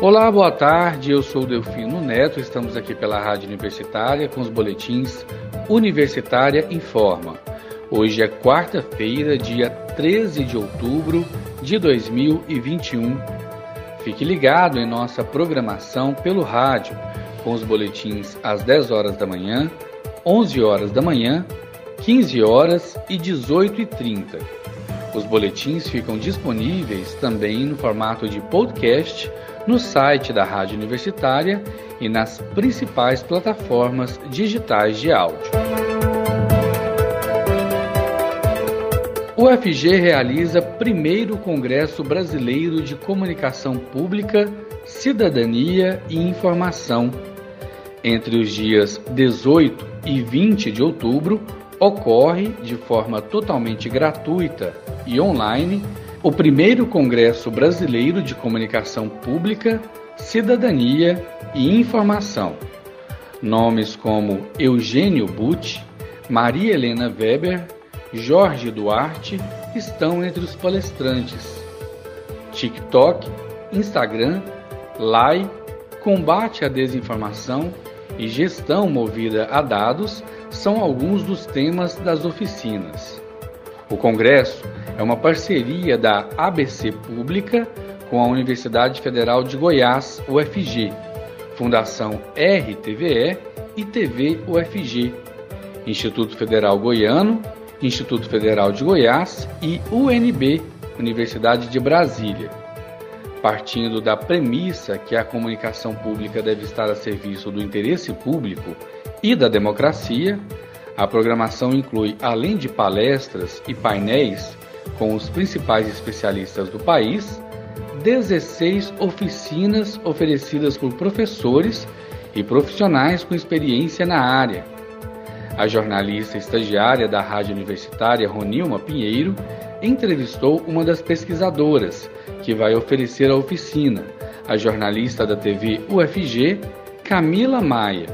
Olá, boa tarde. Eu sou Delfino Neto. Estamos aqui pela Rádio Universitária com os boletins Universitária Informa. Hoje é quarta-feira, dia 13 de outubro de 2021. Fique ligado em nossa programação pelo rádio, com os boletins às 10 horas da manhã, 11 horas da manhã, 15 horas e 18 e 30. Os boletins ficam disponíveis também no formato de podcast no site da Rádio Universitária e nas principais plataformas digitais de áudio. O UFG realiza primeiro Congresso Brasileiro de Comunicação Pública, Cidadania e Informação. Entre os dias 18 e 20 de outubro, ocorre de forma totalmente gratuita e online o primeiro Congresso Brasileiro de Comunicação Pública, Cidadania e Informação. Nomes como Eugênio Butti, Maria Helena Weber, Jorge Duarte estão entre os palestrantes. TikTok, Instagram, LAI, combate à desinformação e gestão movida a dados são alguns dos temas das oficinas. O Congresso é uma parceria da ABC Pública com a Universidade Federal de Goiás, UFG, Fundação RTVE e TV UFG, Instituto Federal Goiano, Instituto Federal de Goiás e UNB, Universidade de Brasília. Partindo da premissa que a comunicação pública deve estar a serviço do interesse público e da democracia, a programação inclui, além de palestras e painéis com os principais especialistas do país, 16 oficinas oferecidas por professores e profissionais com experiência na área. A jornalista estagiária da Rádio Universitária, Ronilma Pinheiro, entrevistou uma das pesquisadoras que vai oferecer a oficina, a jornalista da TV UFG, Camila Maia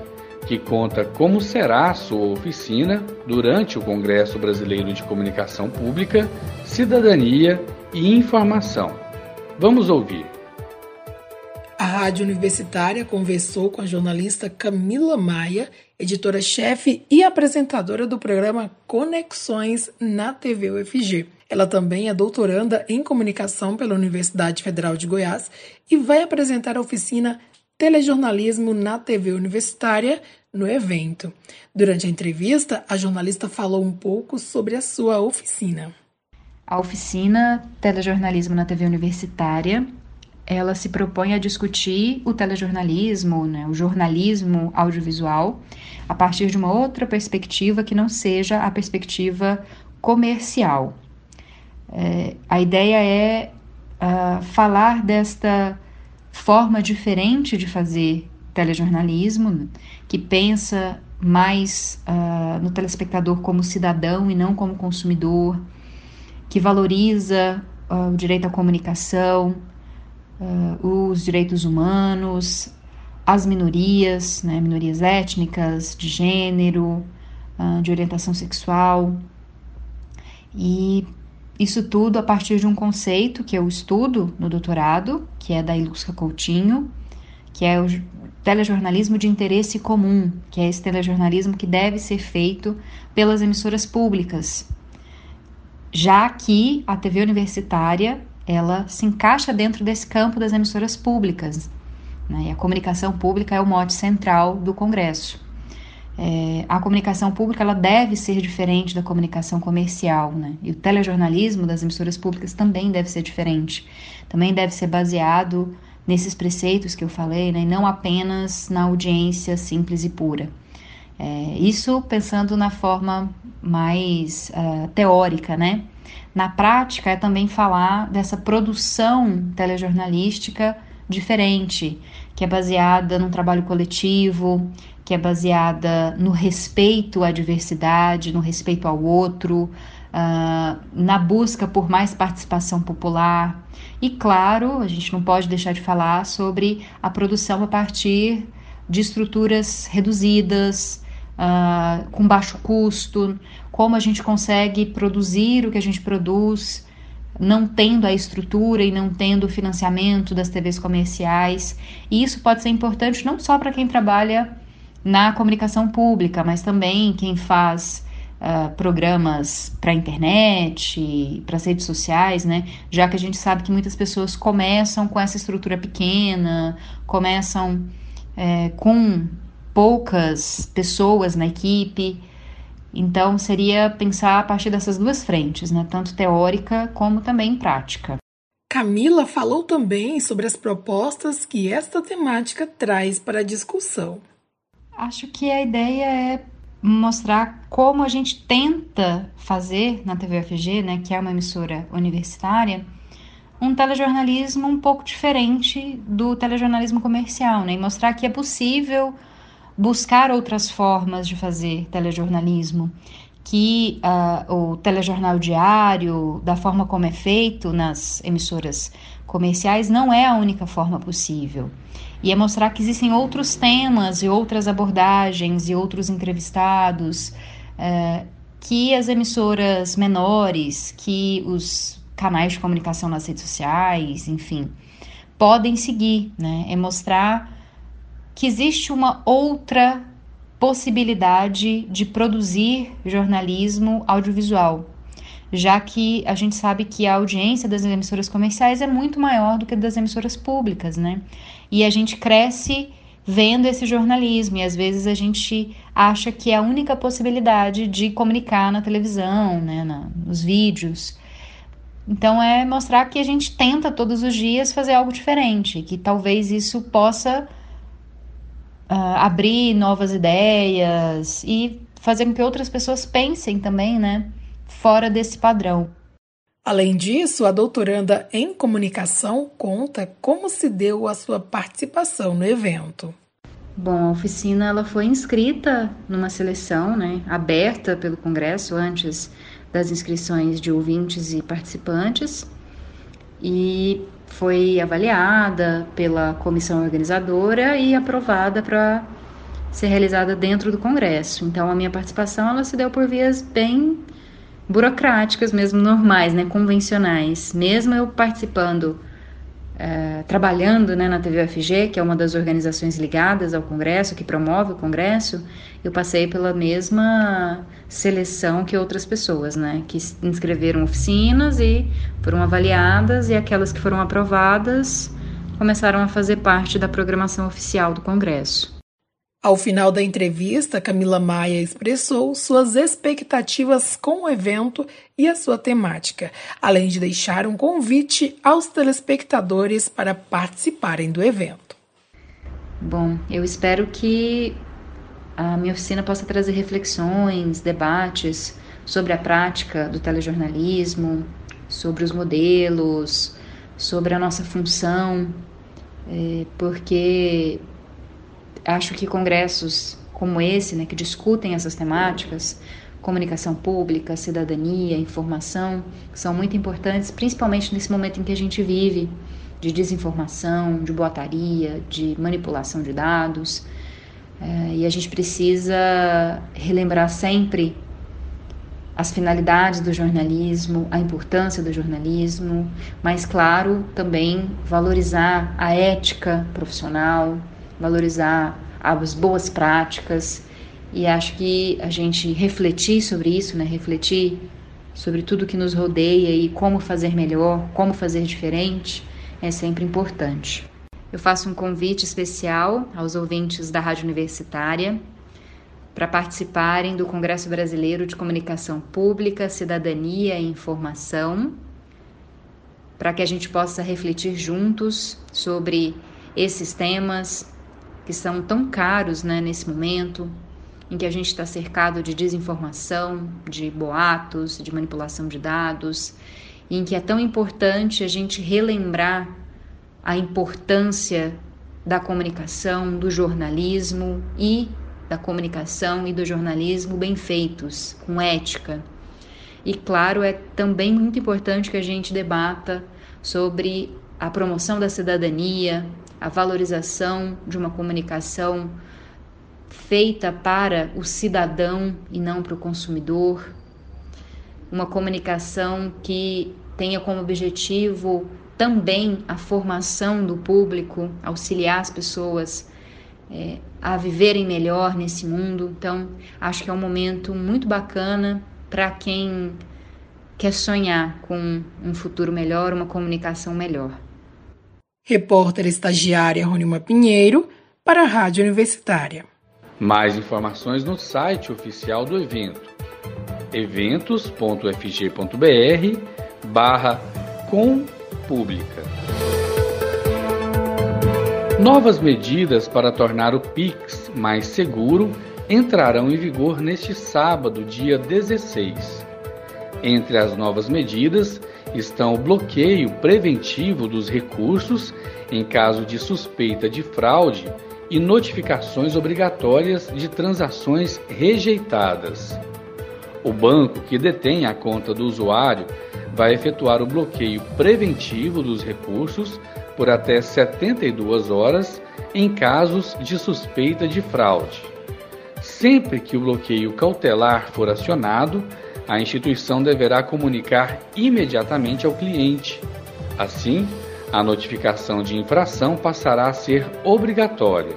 que conta como será a sua oficina durante o Congresso Brasileiro de Comunicação Pública, Cidadania e Informação. Vamos ouvir. A Rádio Universitária conversou com a jornalista Camila Maia, editora-chefe e apresentadora do programa Conexões na TV UFG. Ela também é doutoranda em comunicação pela Universidade Federal de Goiás e vai apresentar a oficina telejornalismo na TV universitária no evento. Durante a entrevista, a jornalista falou um pouco sobre a sua oficina. A oficina Telejornalismo na TV Universitária, ela se propõe a discutir o telejornalismo, né, o jornalismo audiovisual, a partir de uma outra perspectiva que não seja a perspectiva comercial. É, a ideia é uh, falar desta forma diferente de fazer telejornalismo, que pensa mais uh, no telespectador como cidadão e não como consumidor, que valoriza uh, o direito à comunicação, uh, os direitos humanos, as minorias, né, minorias étnicas, de gênero, de orientação sexual. E isso tudo a partir de um conceito que eu estudo no doutorado, que é da Ilusca Coutinho, que é o telejornalismo de interesse comum, que é esse telejornalismo que deve ser feito pelas emissoras públicas. Já que a TV universitária, ela se encaixa dentro desse campo das emissoras públicas, né? e a comunicação pública é o mote central do Congresso. É, a comunicação pública ela deve ser diferente da comunicação comercial, né? E o telejornalismo das emissoras públicas também deve ser diferente. Também deve ser baseado nesses preceitos que eu falei, né? E não apenas na audiência simples e pura. É, isso pensando na forma mais uh, teórica, né? Na prática é também falar dessa produção telejornalística diferente, que é baseada num trabalho coletivo, que é baseada no respeito à diversidade, no respeito ao outro, uh, na busca por mais participação popular. E, claro, a gente não pode deixar de falar sobre a produção a partir de estruturas reduzidas, uh, com baixo custo, como a gente consegue produzir o que a gente produz não tendo a estrutura e não tendo o financiamento das TVs comerciais. E isso pode ser importante não só para quem trabalha na comunicação pública, mas também quem faz uh, programas para a internet, para as redes sociais, né? Já que a gente sabe que muitas pessoas começam com essa estrutura pequena, começam é, com poucas pessoas na equipe. Então, seria pensar a partir dessas duas frentes, né? tanto teórica como também prática. Camila falou também sobre as propostas que esta temática traz para a discussão. Acho que a ideia é mostrar como a gente tenta fazer na TVFG, né, que é uma emissora universitária, um telejornalismo um pouco diferente do telejornalismo comercial, né, e mostrar que é possível buscar outras formas de fazer telejornalismo, que uh, o telejornal diário, da forma como é feito nas emissoras comerciais, não é a única forma possível. E é mostrar que existem outros temas e outras abordagens e outros entrevistados uh, que as emissoras menores, que os canais de comunicação nas redes sociais, enfim, podem seguir, né? É mostrar que existe uma outra possibilidade de produzir jornalismo audiovisual, já que a gente sabe que a audiência das emissoras comerciais é muito maior do que das emissoras públicas, né? E a gente cresce vendo esse jornalismo e às vezes a gente acha que é a única possibilidade de comunicar na televisão, né, na, nos vídeos. Então é mostrar que a gente tenta todos os dias fazer algo diferente, que talvez isso possa uh, abrir novas ideias e fazer com que outras pessoas pensem também, né, fora desse padrão. Além disso, a doutoranda em comunicação conta como se deu a sua participação no evento. Bom, a oficina ela foi inscrita numa seleção, né, aberta pelo Congresso antes das inscrições de ouvintes e participantes e foi avaliada pela comissão organizadora e aprovada para ser realizada dentro do Congresso. Então a minha participação ela se deu por vias bem burocráticas mesmo normais, né, convencionais. Mesmo eu participando é, trabalhando né, na TVFG, que é uma das organizações ligadas ao Congresso, que promove o Congresso, eu passei pela mesma seleção que outras pessoas, né, que inscreveram oficinas e foram avaliadas, e aquelas que foram aprovadas começaram a fazer parte da programação oficial do Congresso. Ao final da entrevista, Camila Maia expressou suas expectativas com o evento e a sua temática, além de deixar um convite aos telespectadores para participarem do evento. Bom, eu espero que a minha oficina possa trazer reflexões, debates sobre a prática do telejornalismo, sobre os modelos, sobre a nossa função, é, porque acho que congressos como esse, né, que discutem essas temáticas, comunicação pública, cidadania, informação, são muito importantes, principalmente nesse momento em que a gente vive de desinformação, de boataria, de manipulação de dados. É, e a gente precisa relembrar sempre as finalidades do jornalismo, a importância do jornalismo, mas, claro, também valorizar a ética profissional, valorizar as boas práticas e acho que a gente refletir sobre isso, né, refletir sobre tudo que nos rodeia e como fazer melhor, como fazer diferente, é sempre importante. Eu faço um convite especial aos ouvintes da Rádio Universitária para participarem do Congresso Brasileiro de Comunicação Pública, Cidadania e Informação, para que a gente possa refletir juntos sobre esses temas, que são tão caros né, nesse momento em que a gente está cercado de desinformação, de boatos, de manipulação de dados, e em que é tão importante a gente relembrar a importância da comunicação, do jornalismo e da comunicação e do jornalismo bem feitos, com ética. E claro, é também muito importante que a gente debata sobre a promoção da cidadania, a valorização de uma comunicação feita para o cidadão e não para o consumidor, uma comunicação que tenha como objetivo também a formação do público, auxiliar as pessoas é, a viverem melhor nesse mundo. Então, acho que é um momento muito bacana para quem quer sonhar com um futuro melhor, uma comunicação melhor. Repórter estagiária Rônima Pinheiro, para a Rádio Universitária. Mais informações no site oficial do evento eventos.fg.br barra com pública. Novas medidas para tornar o Pix mais seguro entrarão em vigor neste sábado, dia 16. Entre as novas medidas estão o bloqueio preventivo dos recursos em caso de suspeita de fraude e notificações obrigatórias de transações rejeitadas. O banco que detém a conta do usuário vai efetuar o bloqueio preventivo dos recursos por até 72 horas em casos de suspeita de fraude. Sempre que o bloqueio cautelar for acionado, a instituição deverá comunicar imediatamente ao cliente. Assim, a notificação de infração passará a ser obrigatória.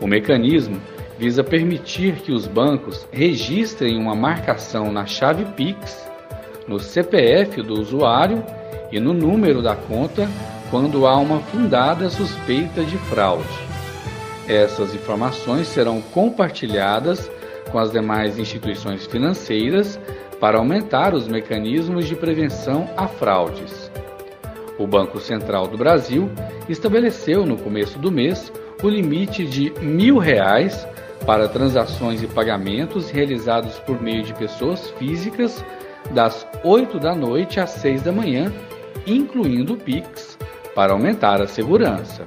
O mecanismo visa permitir que os bancos registrem uma marcação na chave Pix, no CPF do usuário e no número da conta quando há uma fundada suspeita de fraude. Essas informações serão compartilhadas com as demais instituições financeiras para aumentar os mecanismos de prevenção a fraudes. O Banco Central do Brasil estabeleceu no começo do mês o limite de mil reais para transações e pagamentos realizados por meio de pessoas físicas das 8 da noite às 6 da manhã, incluindo o Pix, para aumentar a segurança.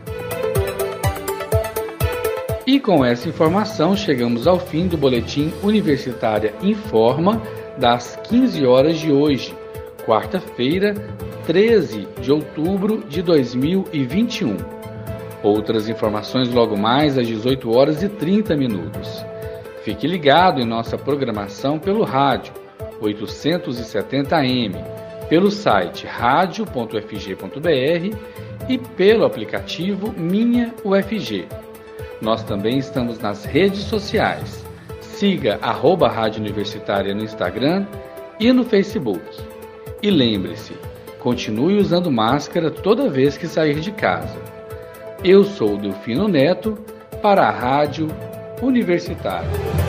E com essa informação chegamos ao fim do boletim Universitária Informa das 15 horas de hoje, quarta-feira, 13 de outubro de 2021. Outras informações logo mais às 18 horas e 30 minutos. Fique ligado em nossa programação pelo rádio 870m, pelo site radio.fg.br e pelo aplicativo Minha UFG. Nós também estamos nas redes sociais. Siga arroba Rádio Universitária no Instagram e no Facebook. E lembre-se, continue usando máscara toda vez que sair de casa. Eu sou Delfino Neto para a Rádio Universitária.